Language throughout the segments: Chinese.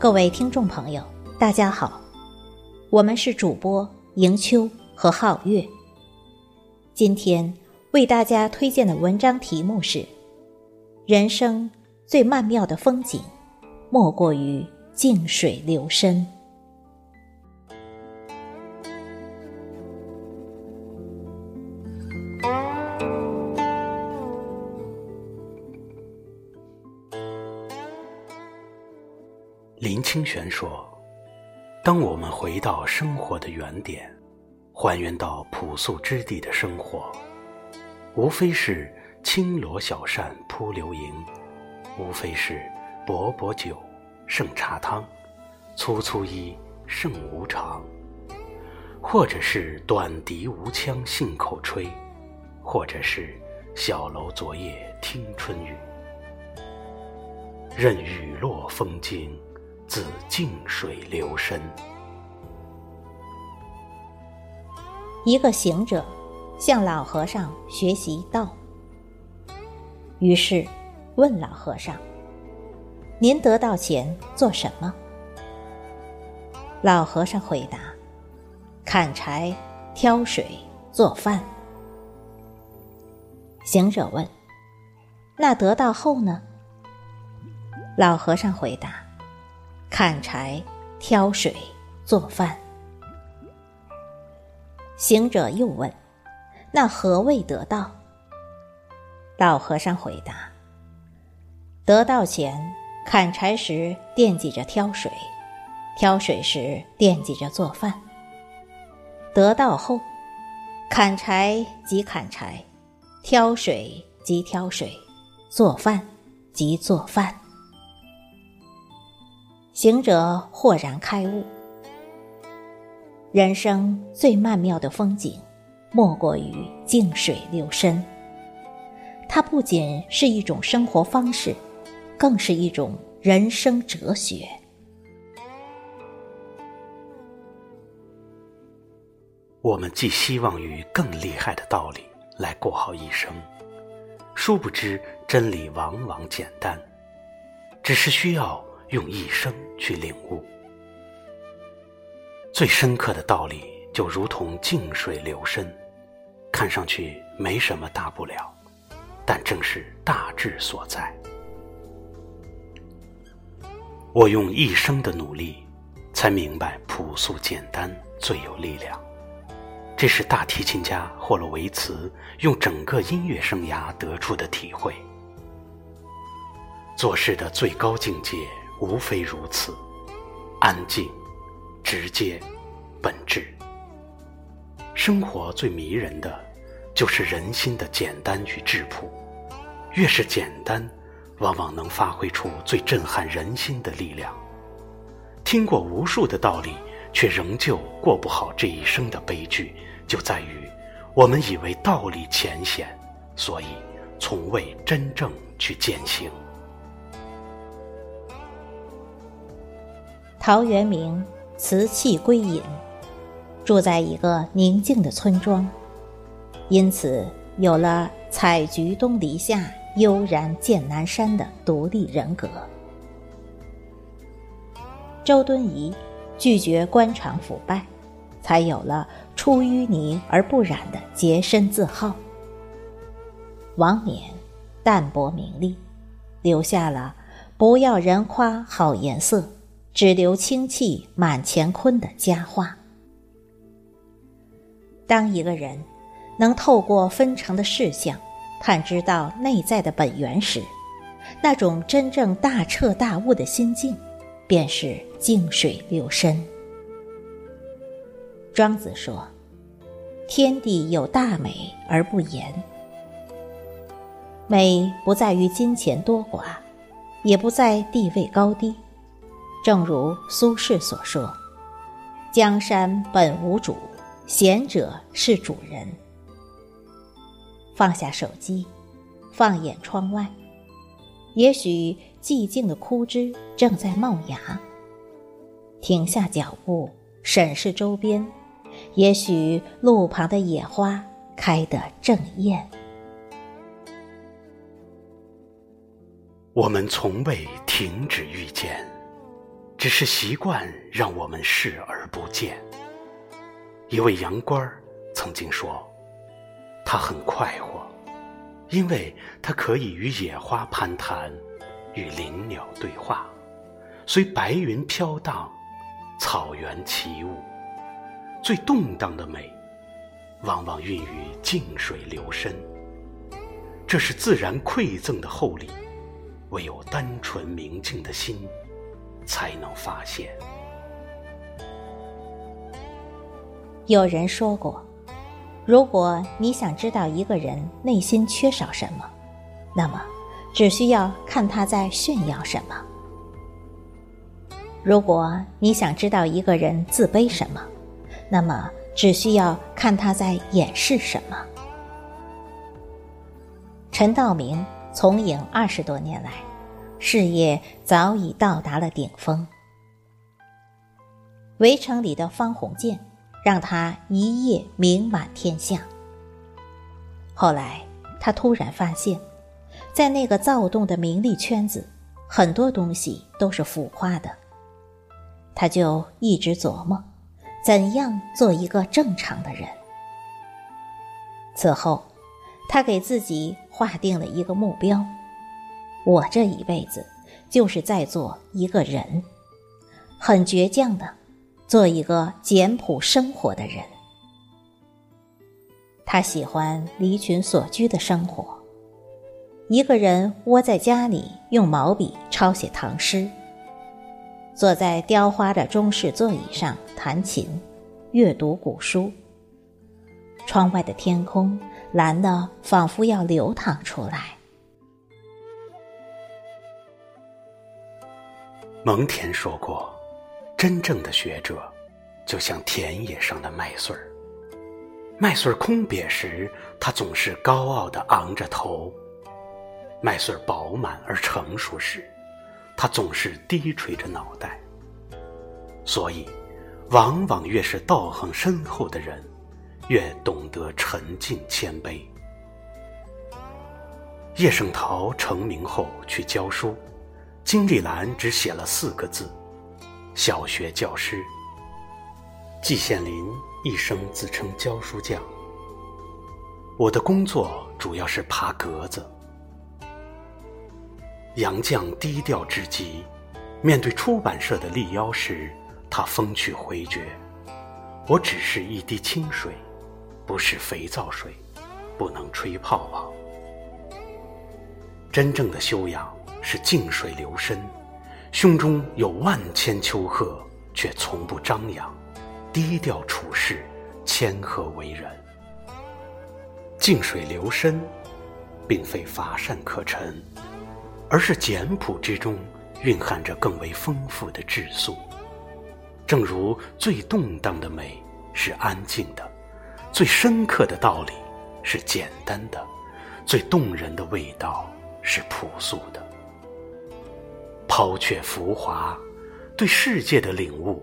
各位听众朋友，大家好，我们是主播迎秋和皓月。今天为大家推荐的文章题目是：人生最曼妙的风景，莫过于静水流深。林清玄说：“当我们回到生活的原点，还原到朴素之地的生活，无非是轻罗小扇扑流萤，无非是薄薄酒胜茶汤，粗粗衣胜无常，或者是短笛无腔信口吹，或者是小楼昨夜听春雨，任雨落风惊。”自静水流深。一个行者向老和尚学习道，于是问老和尚：“您得到钱做什么？”老和尚回答：“砍柴、挑水、做饭。”行者问：“那得到后呢？”老和尚回答。砍柴、挑水、做饭。行者又问：“那何谓得道？”老和尚回答：“得道前，砍柴时惦记着挑水，挑水时惦记着做饭；得道后，砍柴即砍柴，挑水即挑水，做饭即做饭。”行者豁然开悟：人生最曼妙的风景，莫过于静水流深。它不仅是一种生活方式，更是一种人生哲学。我们寄希望于更厉害的道理来过好一生，殊不知真理往往简单，只是需要。用一生去领悟最深刻的道理，就如同静水流深，看上去没什么大不了，但正是大智所在。我用一生的努力，才明白朴素简单最有力量。这是大提琴家霍洛维茨用整个音乐生涯得出的体会。做事的最高境界。无非如此，安静、直接、本质。生活最迷人的，就是人心的简单与质朴。越是简单，往往能发挥出最震撼人心的力量。听过无数的道理，却仍旧过不好这一生的悲剧，就在于我们以为道理浅显，所以从未真正去践行。陶渊明辞气归隐，住在一个宁静的村庄，因此有了“采菊东篱下，悠然见南山”的独立人格。周敦颐拒绝官场腐败，才有了“出淤泥而不染”的洁身自好。王冕淡泊名利，留下了“不要人夸好颜色”。只留清气满乾坤的佳话。当一个人能透过纷呈的事项，探知到内在的本源时，那种真正大彻大悟的心境，便是静水流深。庄子说：“天地有大美而不言，美不在于金钱多寡，也不在地位高低。”正如苏轼所说：“江山本无主，贤者是主人。”放下手机，放眼窗外，也许寂静的枯枝正在冒芽。停下脚步，审视周边，也许路旁的野花开得正艳。我们从未停止遇见，只是习惯让我们视而不见。一位洋官曾经说：“他很快活，因为他可以与野花攀谈，与林鸟对话，随白云飘荡，草原起舞。最动荡的美，往往孕于静水流深。这是自然馈赠的厚礼。”唯有单纯明净的心，才能发现。有人说过，如果你想知道一个人内心缺少什么，那么只需要看他在炫耀什么；如果你想知道一个人自卑什么，那么只需要看他在掩饰什么。陈道明。从影二十多年来，事业早已到达了顶峰。围城里的方鸿渐让他一夜名满天下。后来，他突然发现，在那个躁动的名利圈子，很多东西都是腐化的。他就一直琢磨，怎样做一个正常的人。此后。他给自己划定了一个目标：我这一辈子就是在做一个人，很倔强的做一个简朴生活的人。他喜欢离群所居的生活，一个人窝在家里用毛笔抄写唐诗，坐在雕花的中式座椅上弹琴，阅读古书。窗外的天空。蓝的仿佛要流淌出来。蒙恬说过：“真正的学者，就像田野上的麦穗儿。麦穗儿空瘪时，他总是高傲的昂着头；麦穗儿饱满而成熟时，他总是低垂着脑袋。所以，往往越是道行深厚的人。”越懂得沉静谦卑。叶圣陶成名后去教书，金丽兰只写了四个字：“小学教师。”季羡林一生自称教书匠。我的工作主要是爬格子。杨绛低调至极，面对出版社的力邀时，他风趣回绝：“我只是一滴清水。”不是肥皂水，不能吹泡泡。真正的修养是静水流深，胸中有万千丘壑，却从不张扬，低调处事，谦和为人。静水流深，并非乏善可陈，而是简朴之中蕴含着更为丰富的质素。正如最动荡的美是安静的。最深刻的道理是简单的，最动人的味道是朴素的。抛却浮华，对世界的领悟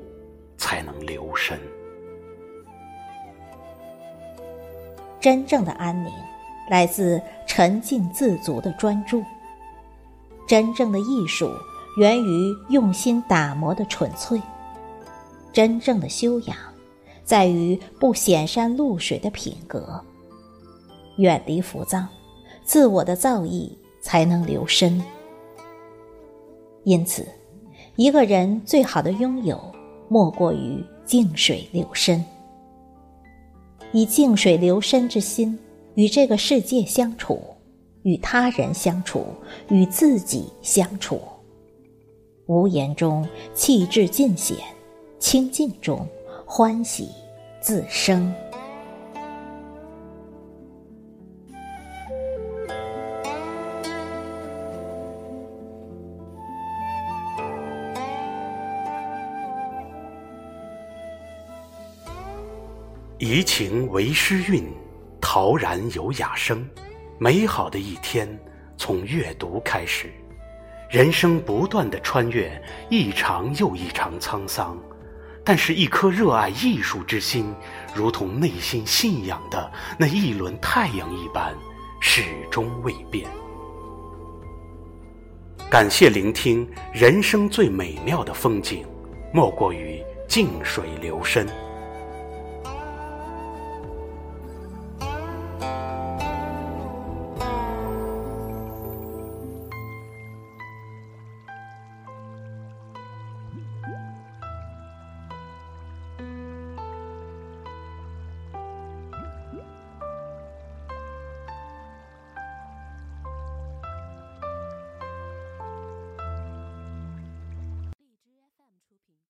才能留深。真正的安宁来自沉静自足的专注。真正的艺术源于用心打磨的纯粹。真正的修养。在于不显山露水的品格，远离浮躁，自我的造诣才能留深。因此，一个人最好的拥有，莫过于静水流深。以静水流深之心，与这个世界相处，与他人相处，与自己相处。无言中气质尽显，清净中。欢喜自生。怡情为诗韵，陶然有雅声。美好的一天从阅读开始，人生不断的穿越一场又一场沧桑，但是，一颗热爱艺术之心，如同内心信仰的那一轮太阳一般，始终未变。感谢聆听，人生最美妙的风景，莫过于静水流深。